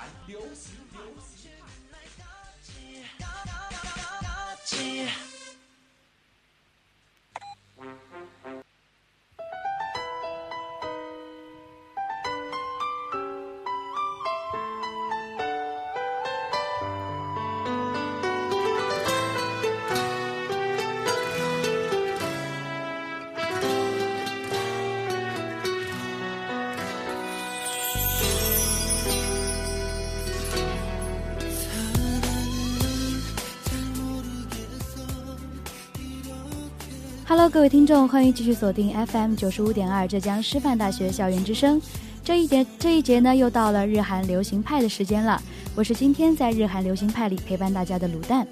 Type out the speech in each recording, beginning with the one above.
韩各位听众，欢迎继续锁定 FM 九十五点二浙江师范大学校园之声。这一节这一节呢，又到了日韩流行派的时间了。我是今天在日韩流行派里陪伴大家的卤蛋。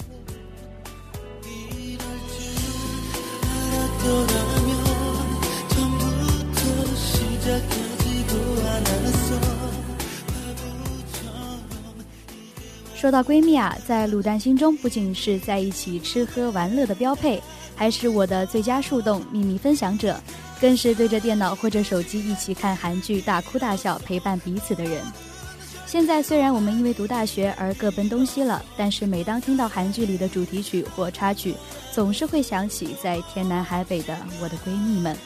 说到闺蜜啊，在卤蛋心中不仅是在一起吃喝玩乐的标配，还是我的最佳树洞、秘密分享者，更是对着电脑或者手机一起看韩剧大哭大笑、陪伴彼此的人。现在虽然我们因为读大学而各奔东西了，但是每当听到韩剧里的主题曲或插曲，总是会想起在天南海北的我的闺蜜们。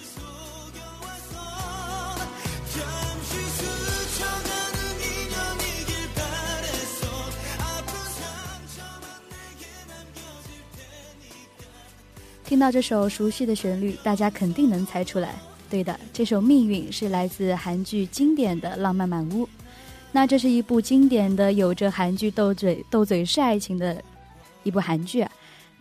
听到这首熟悉的旋律，大家肯定能猜出来。对的，这首《命运》是来自韩剧经典的《浪漫满屋》。那这是一部经典的、有着韩剧斗嘴斗嘴式爱情的一部韩剧啊，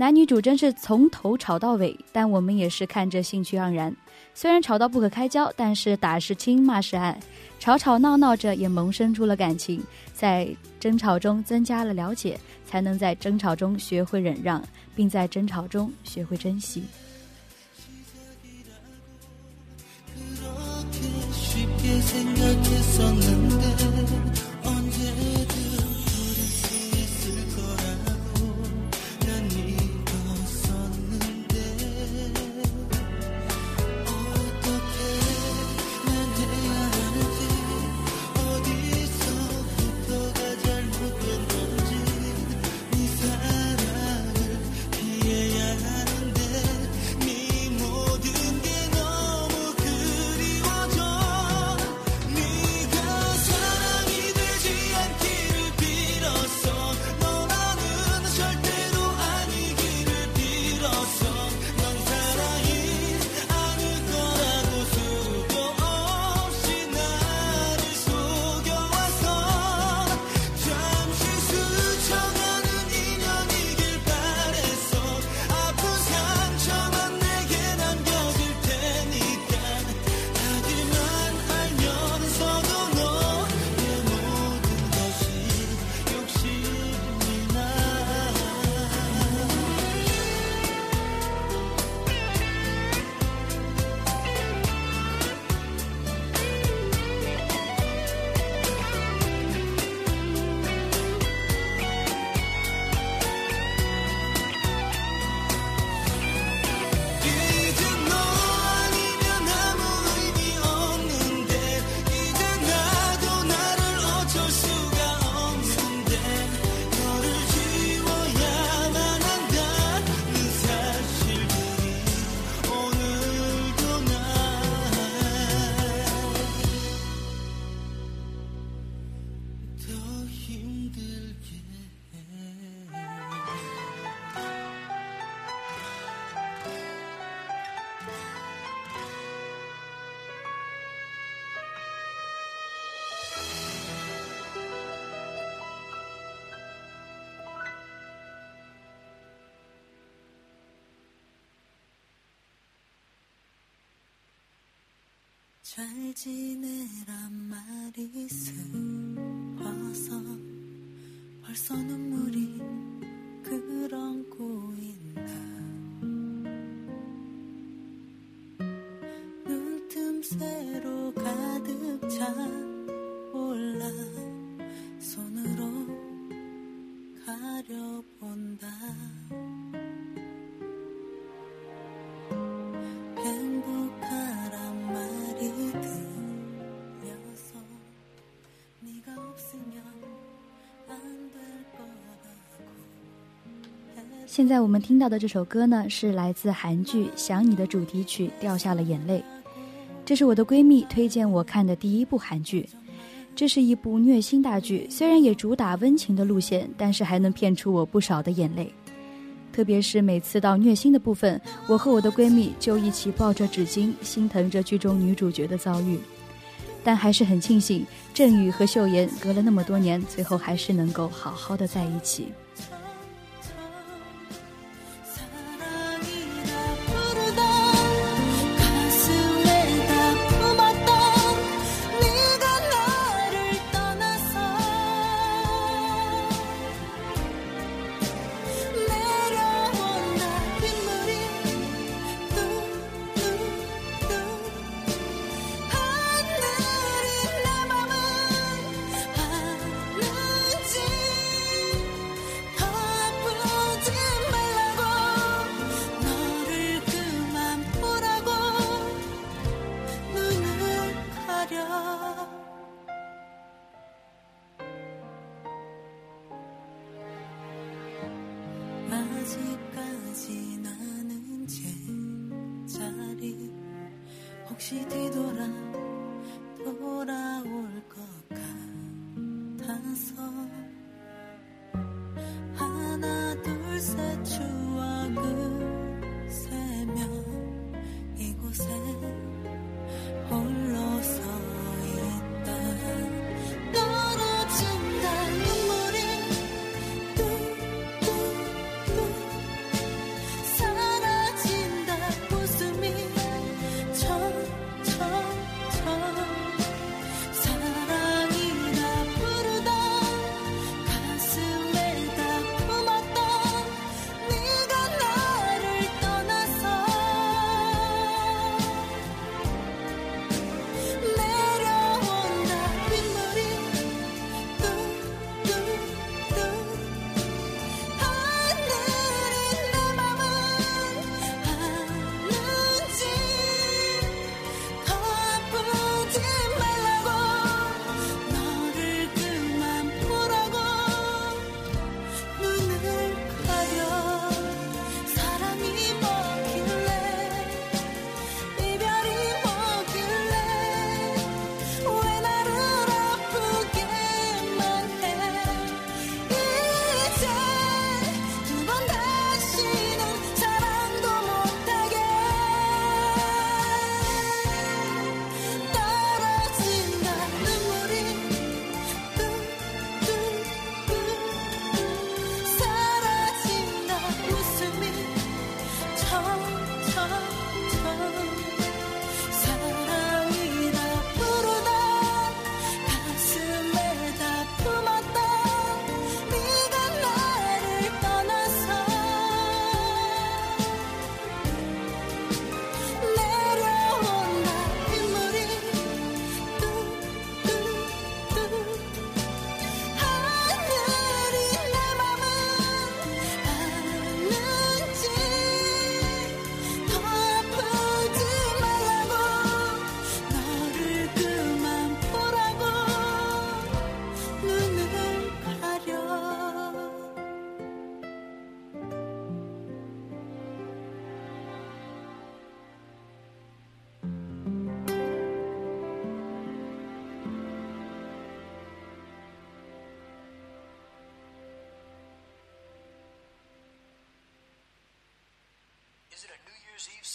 男女主真是从头吵到尾，但我们也是看着兴趣盎然。虽然吵到不可开交，但是打是亲，骂是爱，吵吵闹闹着也萌生出了感情，在争吵中增加了了解，才能在争吵中学会忍让，并在争吵中学会珍惜。 잘 지내란 말이 슬퍼서 벌써 눈물이 现在我们听到的这首歌呢，是来自韩剧《想你》的主题曲《掉下了眼泪》。这是我的闺蜜推荐我看的第一部韩剧。这是一部虐心大剧，虽然也主打温情的路线，但是还能骗出我不少的眼泪。特别是每次到虐心的部分，我和我的闺蜜就一起抱着纸巾，心疼着剧中女主角的遭遇。但还是很庆幸，郑宇和秀妍隔了那么多年，最后还是能够好好的在一起。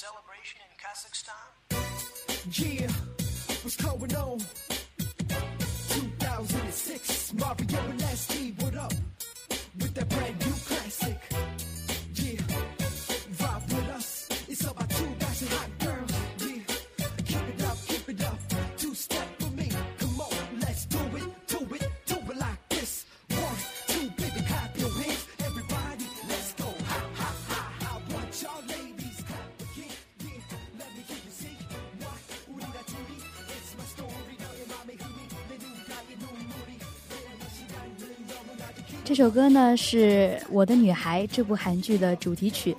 Celebration in Kazakhstan? Yeah, what's going on? 2006, Mario and Nasty, what up? With that brand new classic. 这首歌呢是我的女孩这部韩剧的主题曲。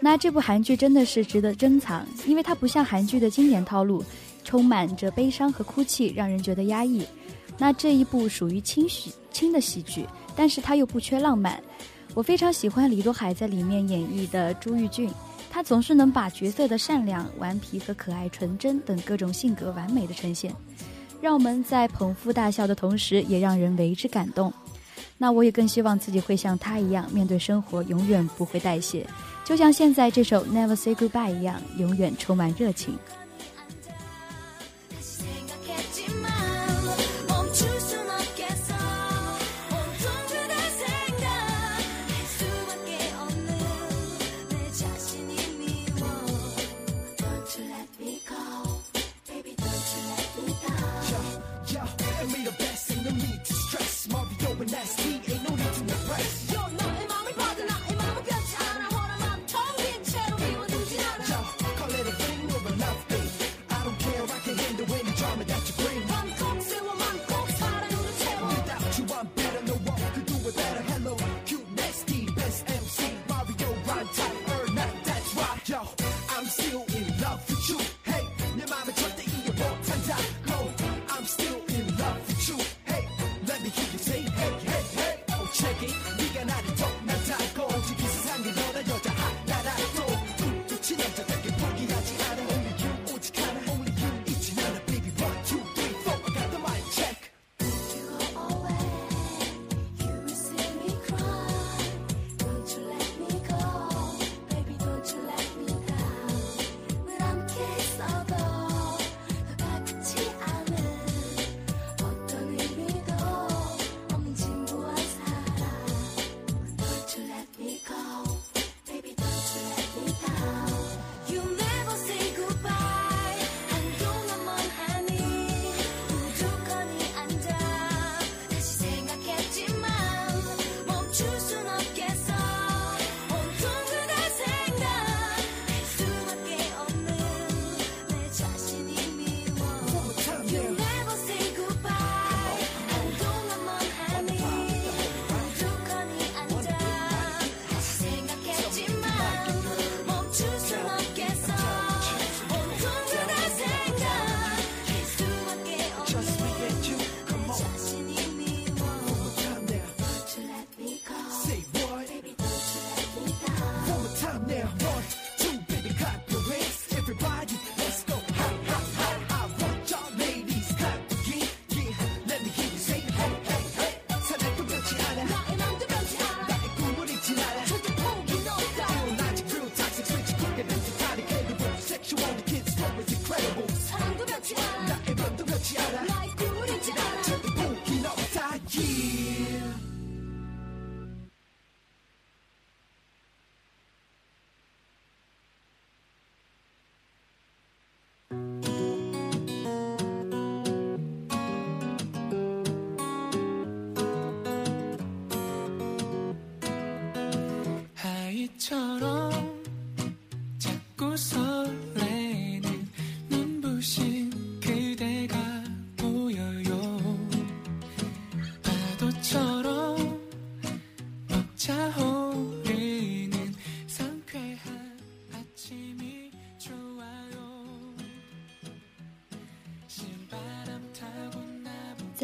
那这部韩剧真的是值得珍藏因为它不像韩剧的经典套路充满着悲伤和哭泣让人觉得压抑。那这一部属于轻喜轻的喜剧但是它又不缺浪漫。我非常喜欢李多海在里面演绎的朱玉俊。他总是能把角色的善良顽皮和可爱纯真等各种性格完美的呈现让我们在捧腹大笑的同时也让人为之感动。那我也更希望自己会像他一样面对生活永远不会代谢。就像现在这首 never say goodbye 一样永远充满热情。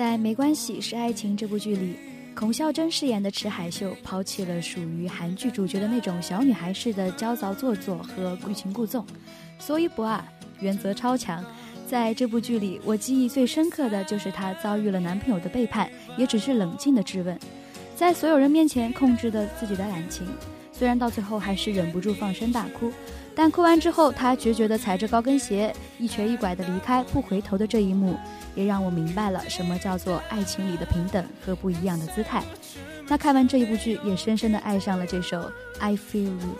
在《没关系是爱情》这部剧里，孔孝真饰演的池海秀抛弃了属于韩剧主角的那种小女孩式的焦躁做作和欲擒故纵，所以不二，原则超强。在这部剧里，我记忆最深刻的就是她遭遇了男朋友的背叛，也只是冷静的质问，在所有人面前控制着自己的感情。虽然到最后还是忍不住放声大哭，但哭完之后他决绝地踩着高跟鞋，一瘸一拐地离开。不回头的这一幕也让我明白了什么叫做爱情里的平等和不一样的姿态。那看完这一部剧，也深深地爱上了这首《I Feel You》。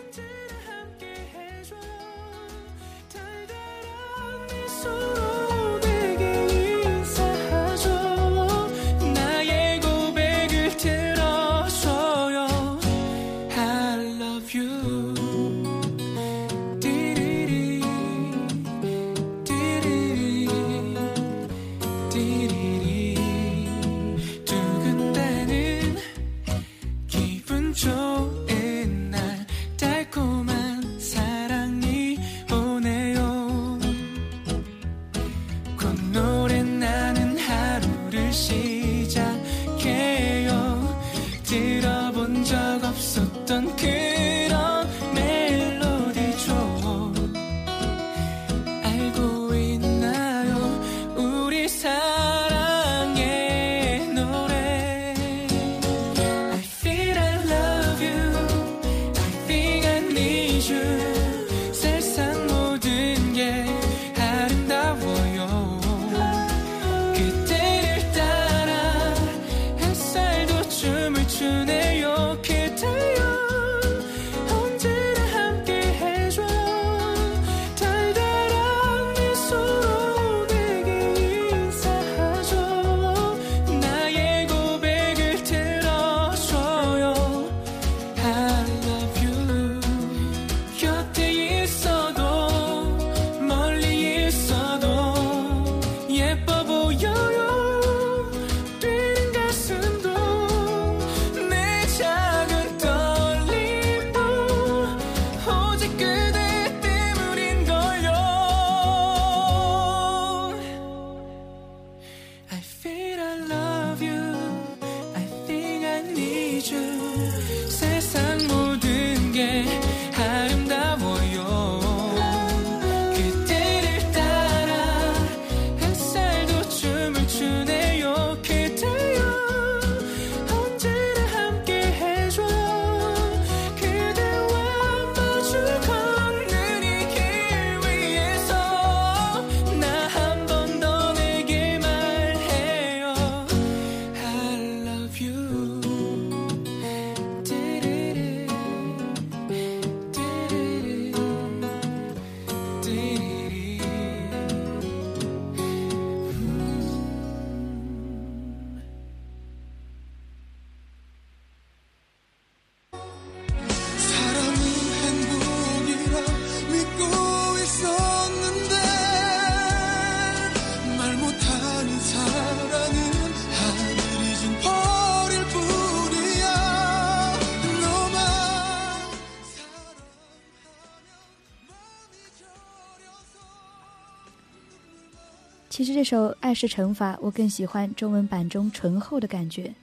其实这首《爱是惩罚》，我更喜欢中文版中醇厚的感觉。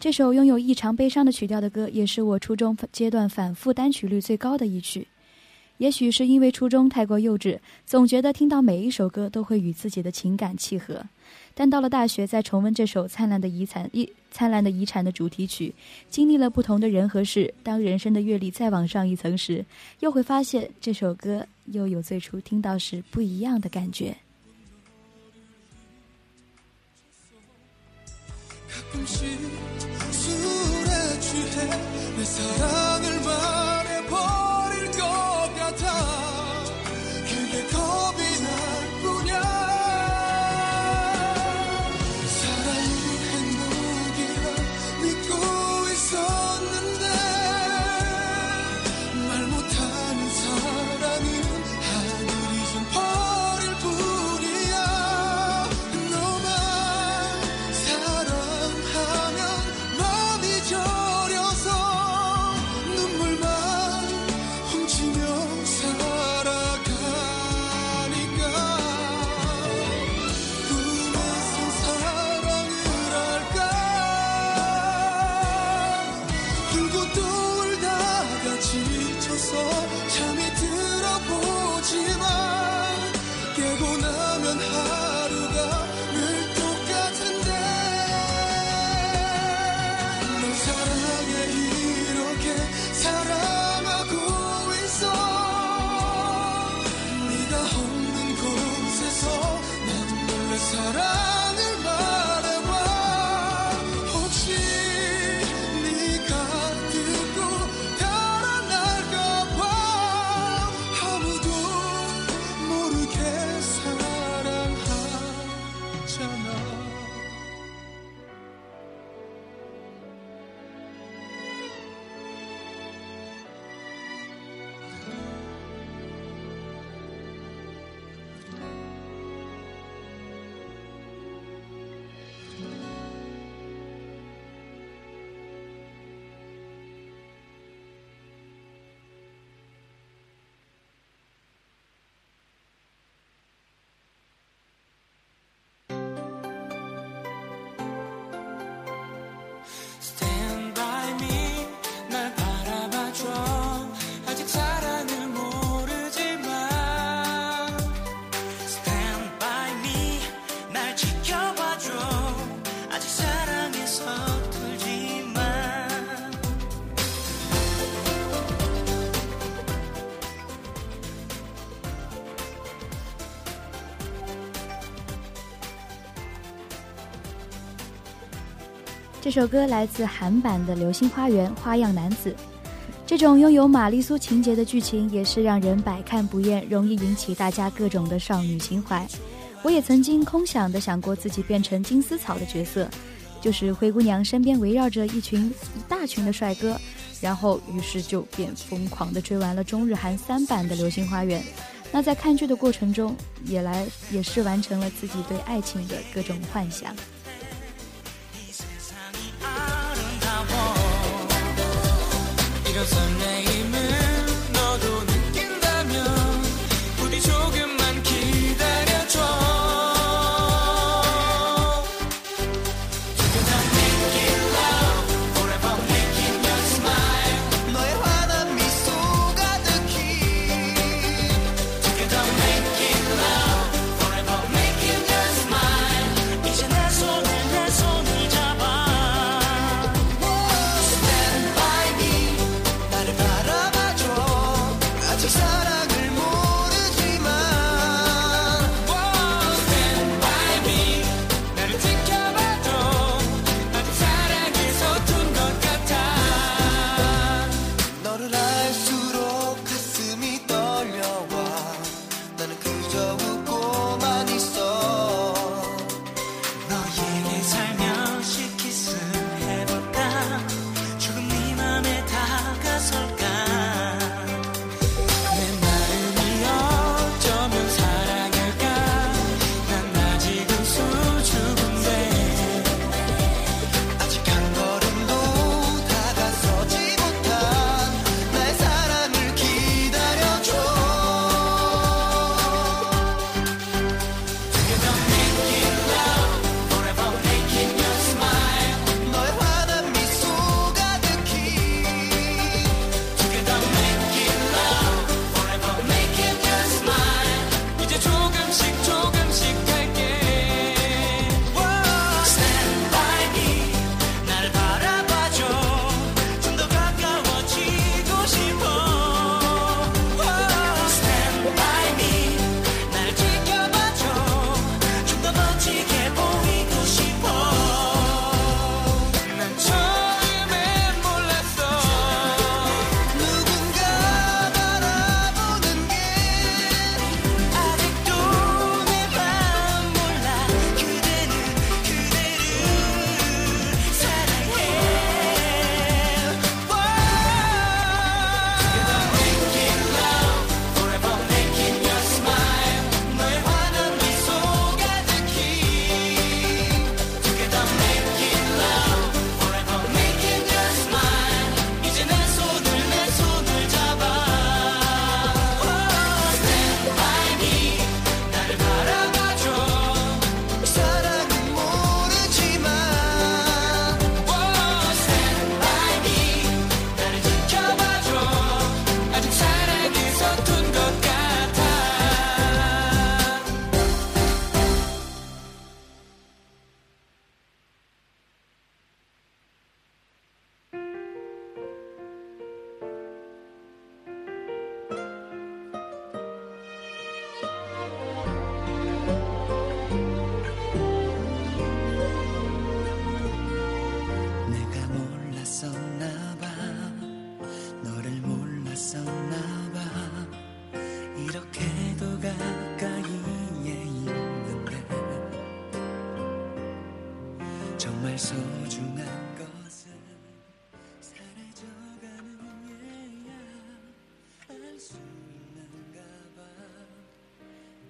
这首拥有异常悲伤的曲调的歌，也是我初中阶段反复单曲率最高的一曲。也许是因为初中太过幼稚，总觉得听到每一首歌都会与自己的情感契合。但到了大学，再重温这首《灿烂的遗产》一《灿烂的遗产》的主题曲，经历了不同的人和事，当人生的阅历再往上一层时，又会发现这首歌又有最初听到时不一样的感觉。 가끔씩 술에 취해 내 사랑을 首歌来自韩版的《流星花园》，花样男子。这种拥有玛丽苏情节的剧情，也是让人百看不厌，容易引起大家各种的少女情怀。我也曾经空想的想过自己变成金丝草的角色，就是灰姑娘身边围绕着一群一大群的帅哥，然后于是就便疯狂的追完了中日韩三版的《流星花园》。那在看剧的过程中，也来也是完成了自己对爱情的各种幻想。Cause I'm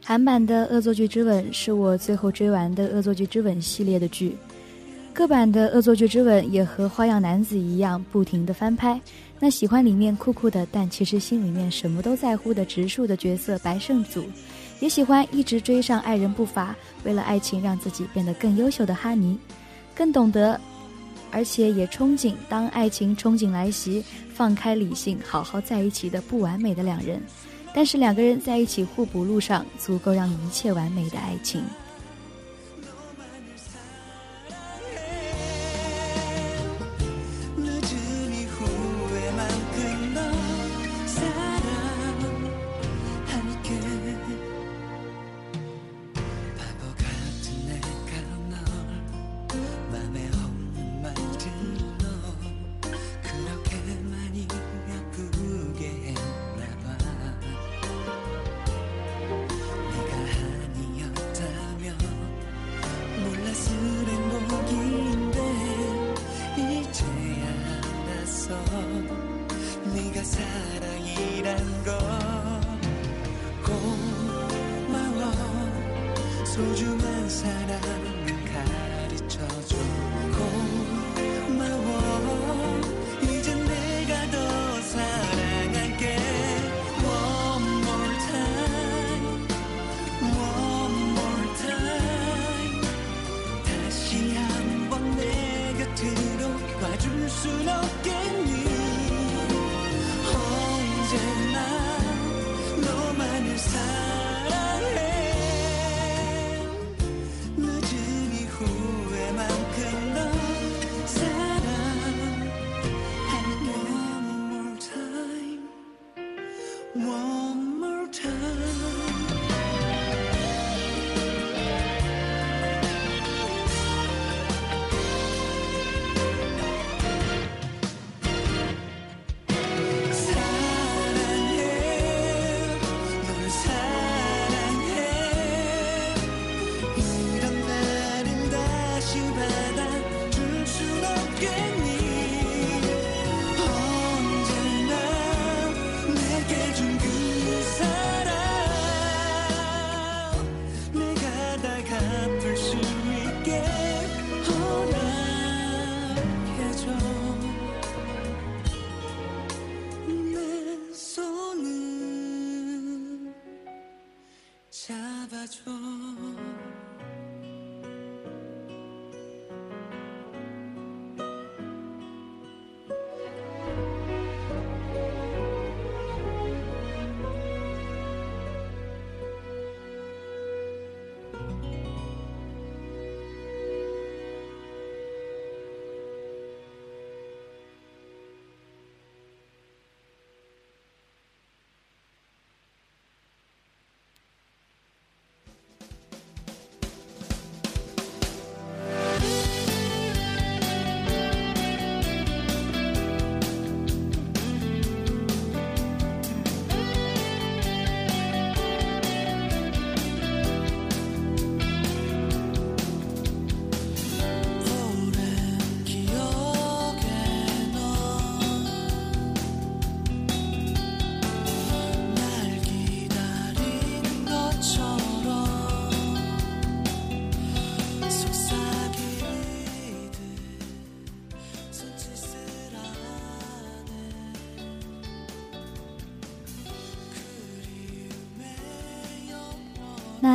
韩版的《恶作剧之吻》是我最后追完的《恶作剧之吻》系列的剧。各版的《恶作剧之吻》也和《花样男子》一样，不停的翻拍。那喜欢里面酷酷的，但其实心里面什么都在乎的直树的角色白胜祖，也喜欢一直追上爱人步伐，为了爱情让自己变得更优秀的哈尼，更懂得，而且也憧憬当爱情憧憬来袭，放开理性，好好在一起的不完美的两人。但是两个人在一起互补路上，足够让一切完美的爱情。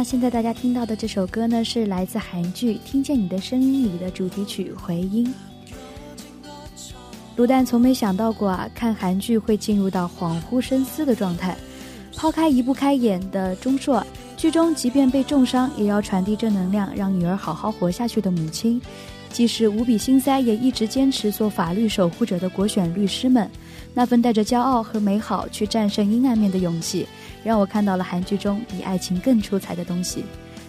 那现在大家听到的这首歌呢，是来自韩剧《听见你的声音》里的主题曲《回音》。卤蛋从没想到过啊，看韩剧会进入到恍惚深思的状态。抛开移不开眼的钟硕，剧中即便被重伤，也要传递正能量，让女儿好好活下去的母亲，即使无比心塞，也一直坚持做法律守护者的国选律师们，那份带着骄傲和美好去战胜阴暗面的勇气，让我看到了韩剧中比爱情更出彩的东西。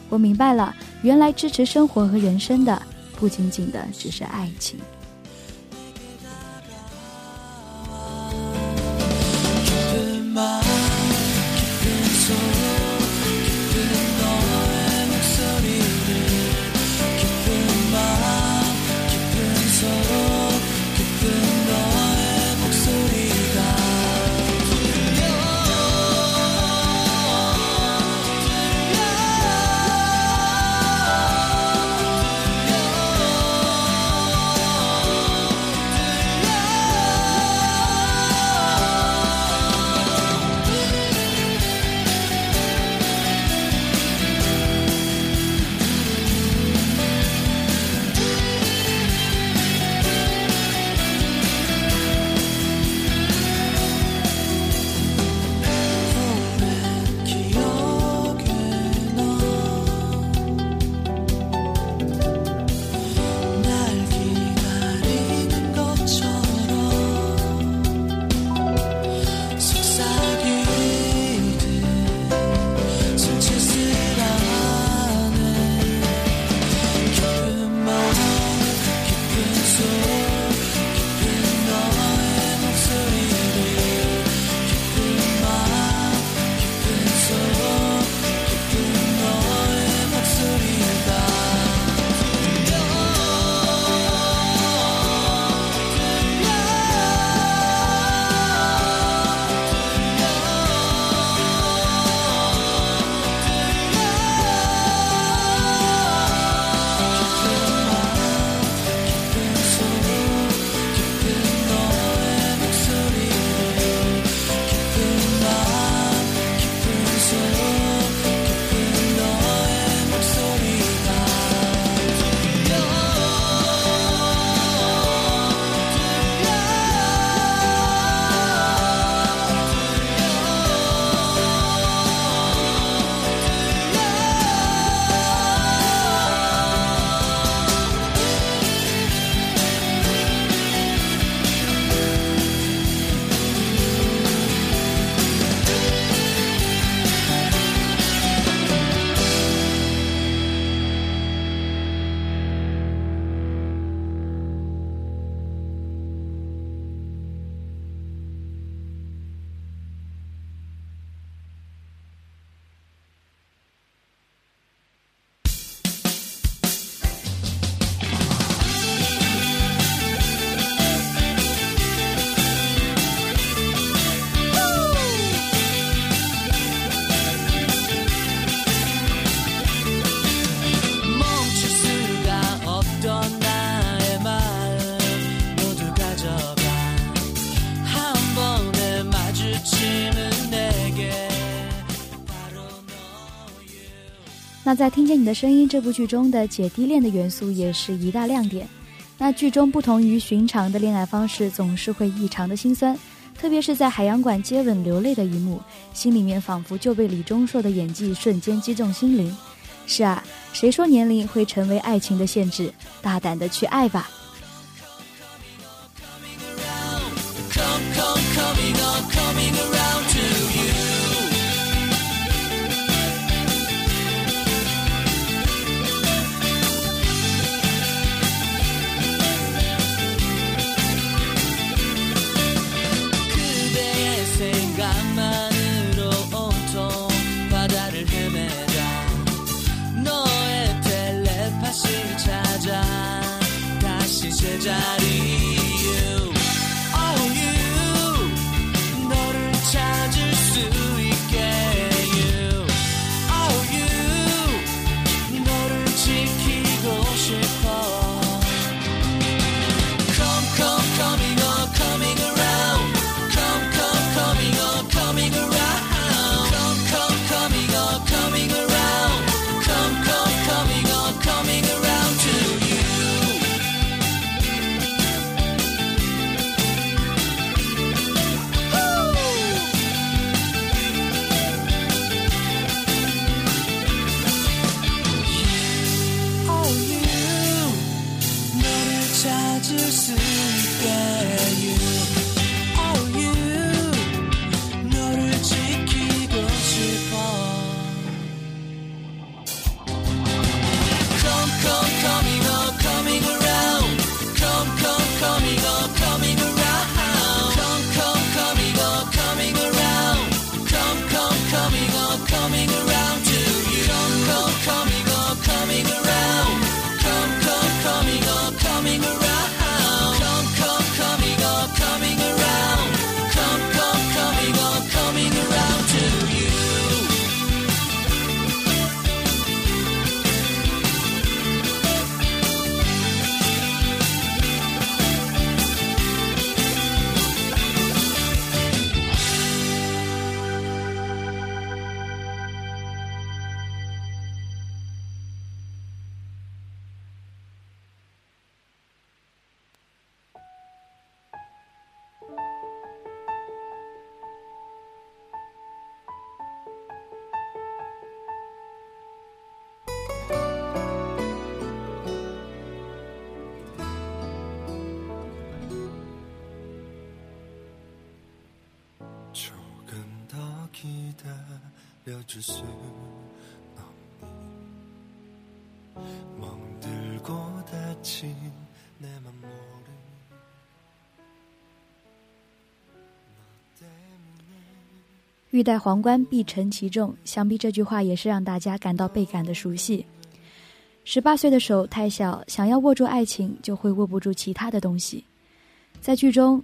我明白了，原来支持生活和人生的，不仅仅的只是爱情。在《听见你的声音》这部剧中的姐弟恋的元素也是一大亮点。那剧中不同于寻常的恋爱方式，总是会异常的心酸，特别是在海洋馆接吻流泪的一幕，心里面仿佛就被李钟硕的演技瞬间击中心灵。是啊，谁说年龄会成为爱情的限制？大胆的去爱吧。 생각만으로 온통 바다를 헤매다 너의 텔레파시를 찾아 다시 제자리 기다려줄 수 없니 멍들고 다친 내 맘 모르니 너 때문에 欲戴皇冠，必承其重。想必这句话也是让大家感到倍感的熟悉。十八岁的手太小，想要握住爱情，就会握不住其他的东西。在剧中，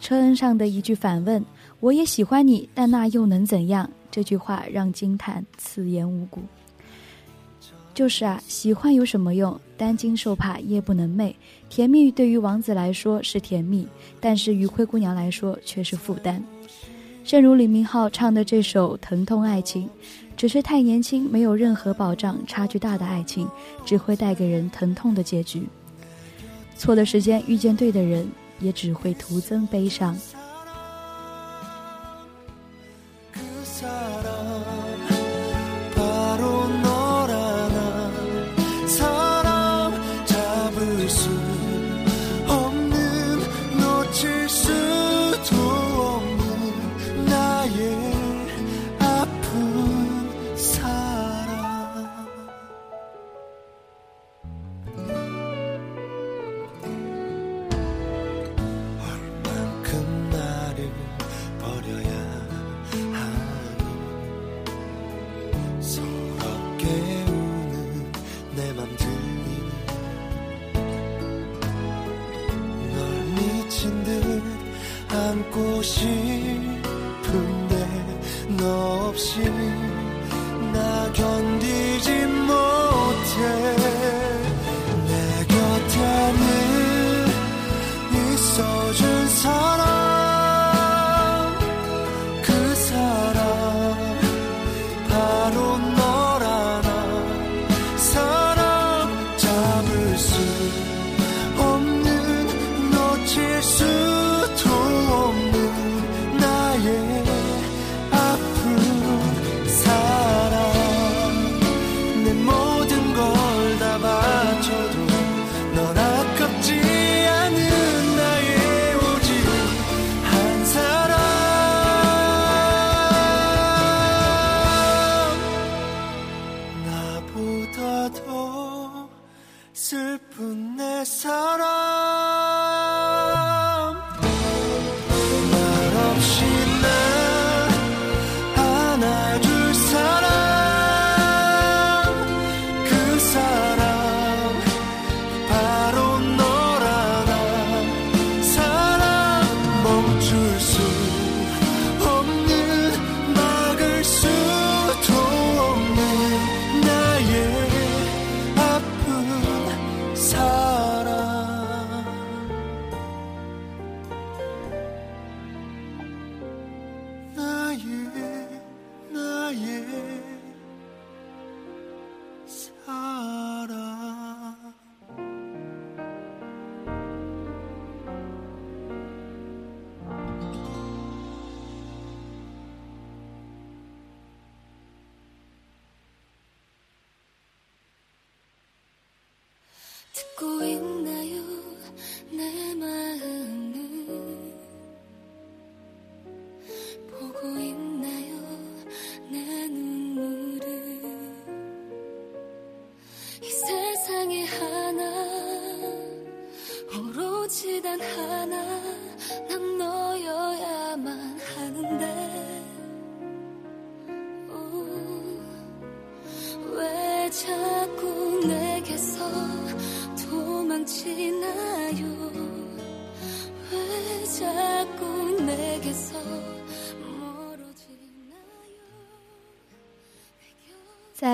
车恩上的一句反问：“我也喜欢你，但那又能怎样？” 这句话让惊叹此言无骨。就是啊，喜欢有什么用？担惊受怕，夜不能寐。甜蜜对于王子来说是甜蜜，但是于灰姑娘来说却是负担。正如李明浩唱的这首《疼痛爱情》，只是太年轻，没有任何保障，差距大的爱情只会带给人疼痛的结局。错的时间遇见对的人，也只会徒增悲伤。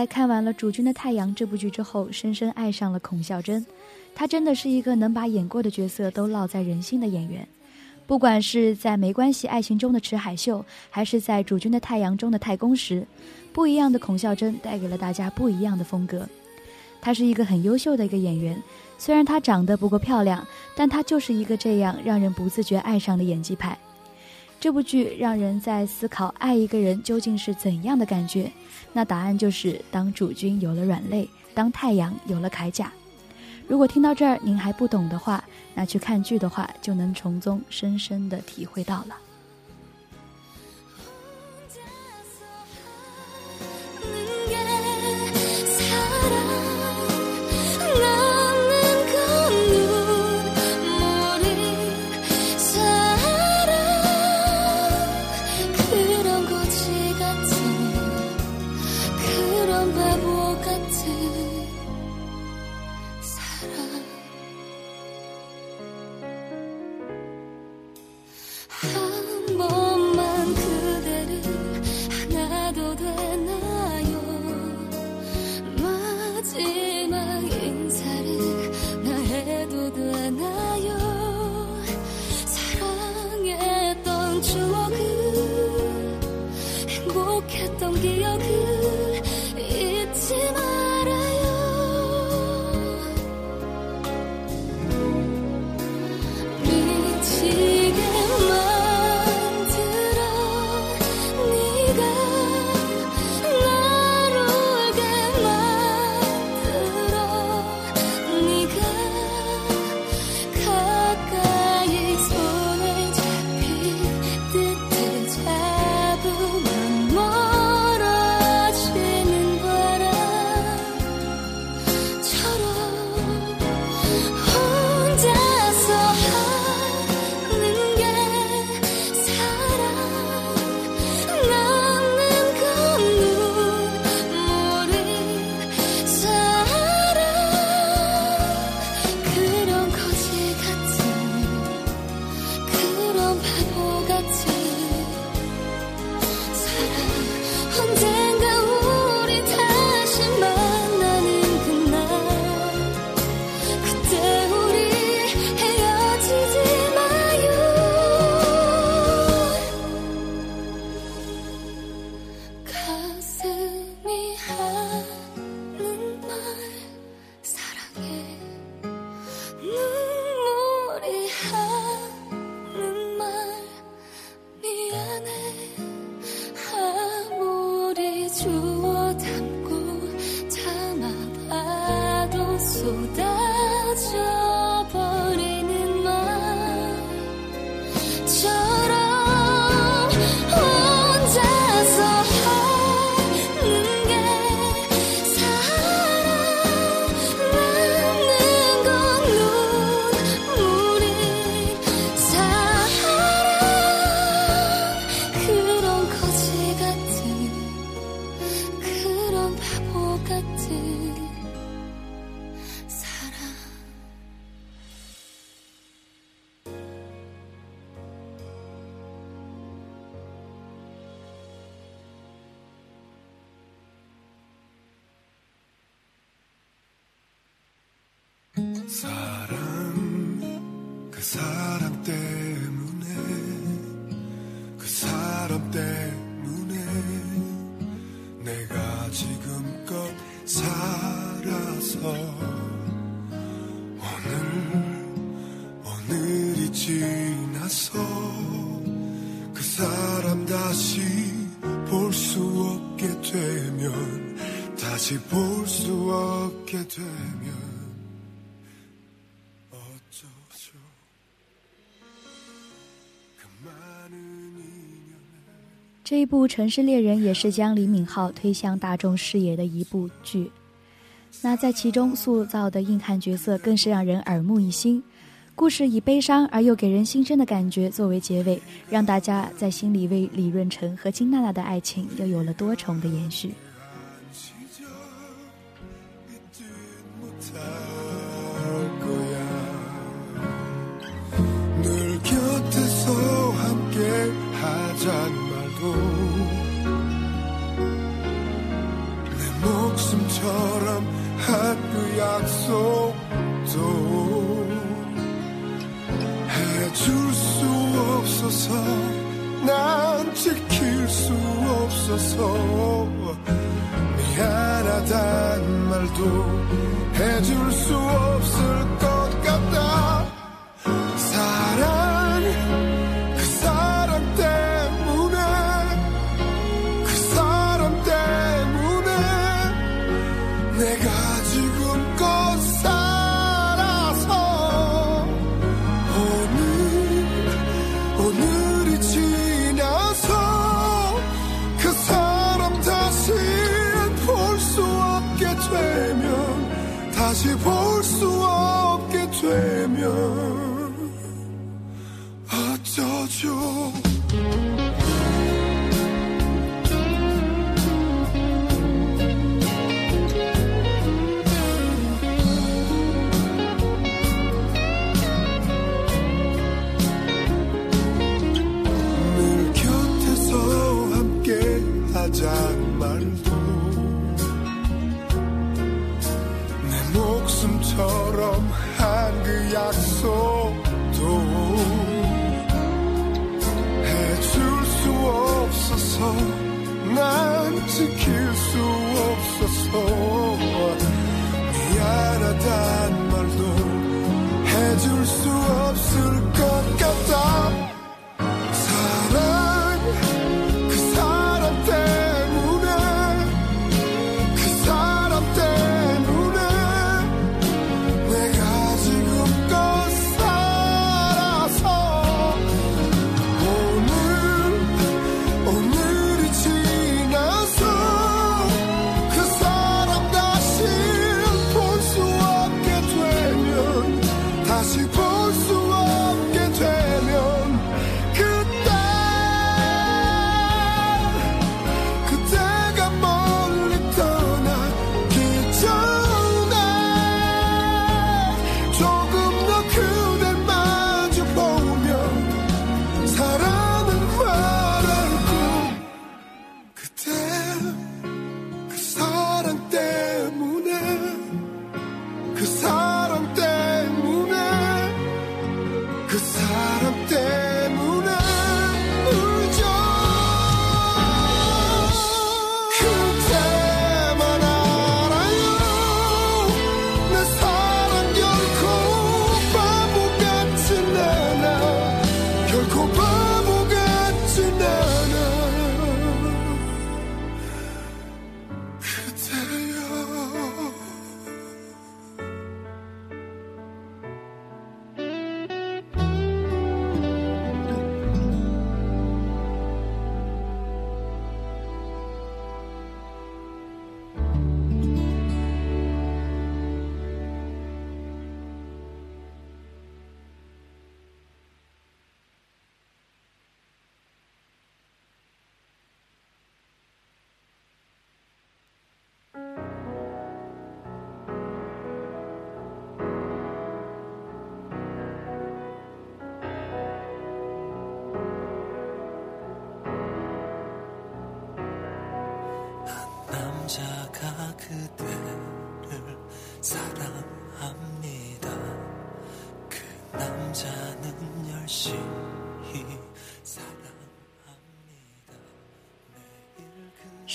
看完了《主君的太阳》这部剧之后，深深爱上了孔孝真。她真的是一个能把演过的角色都烙在人心的演员。不管是在《没关系爱情》中的池海秀，还是在《主君的太阳》中的太公时，不一样的孔孝真带给了大家不一样的风格。她是一个很优秀的一个演员，虽然她长得不够漂亮，但她就是一个这样让人不自觉爱上的演技派。这部剧让人在思考爱一个人究竟是怎样的感觉，那答案就是当主君有了软肋，当太阳有了铠甲。如果听到这儿您还不懂的话，那去看剧的话就能从中深深的体会到了。 때문에. 내가 지금껏 살아서 오늘 오늘이 지나서 그 사람 다시 볼 수 없게 되면 다시 볼 这一部《城市猎人》也是将李敏镐推向大众视野的一部剧。那在其中塑造的硬汉角色更是让人耳目一新。故事以悲伤而又给人心生的感觉作为结尾，让大家在心里为李润成和金娜娜的爱情又有了多重的延续。 약속도 해줄 수 없어서 난 지킬 수 없어서 미안하단 말도 해줄 수 없을 다시 볼 수 없게 되면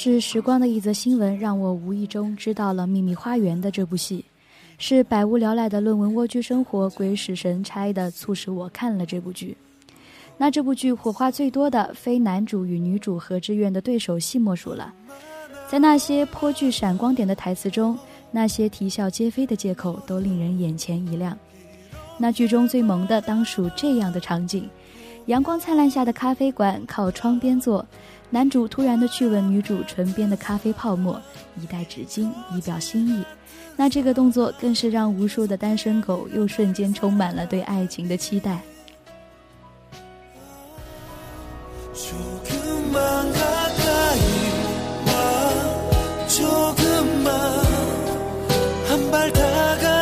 是时光的一则新闻，让我无意中知道了《秘密花园》的这部戏。是百无聊赖的论文蜗居生活鬼使神差的，促使我看了这部剧。那这部剧火花最多的，非男主与女主何志愿的对手戏莫属了。在那些颇具闪光点的台词中，那些啼笑皆非的借口都令人眼前一亮。那剧中最萌的，当属这样的场景：阳光灿烂下的咖啡馆，靠窗边坐，男主突然的去吻女主唇边的咖啡泡沫，一袋纸巾以表心意。那这个动作更是让无数的单身狗又瞬间充满了对爱情的期待。 조금만 가까이 와 조금만 한 발 다가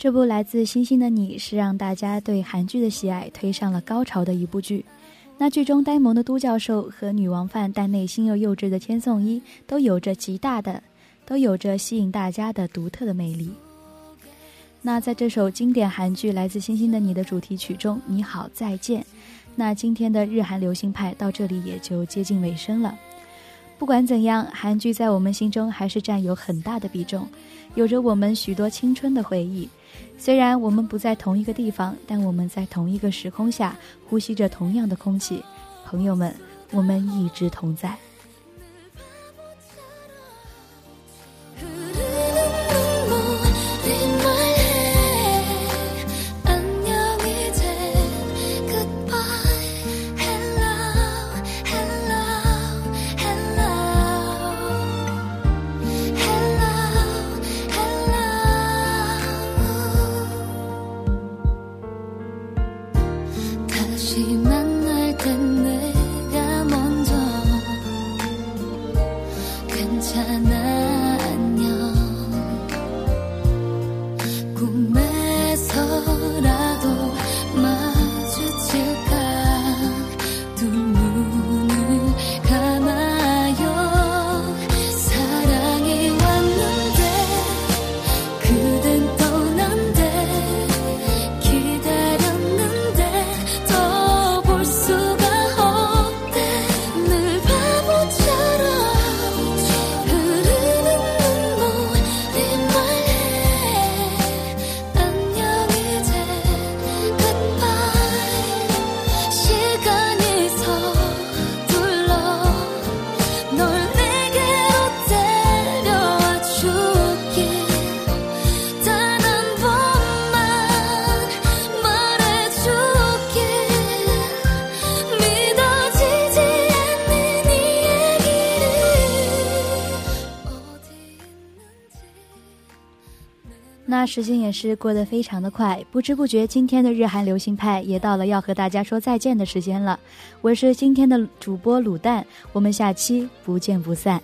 这部来自星星的你是让大家对韩剧的喜爱推上了高潮的一部剧。那剧中呆萌的都教授和女王范但内心又幼稚的千颂伊都有着极大的，都有着吸引大家的独特的魅力。那在这首经典韩剧《来自星星的你》的主题曲中，《你好再见》，那今天的日韩流行派到这里也就接近尾声了。不管怎样，韩剧在我们心中还是占有很大的比重，有着我们许多青春的回忆。虽然我们不在同一个地方，但我们在同一个时空下呼吸着同样的空气。朋友们，我们一直同在。时间也是过得非常的快，不知不觉今天的日韩流行派也到了要和大家说再见的时间了。我是今天的主播卤蛋，我们下期不见不散。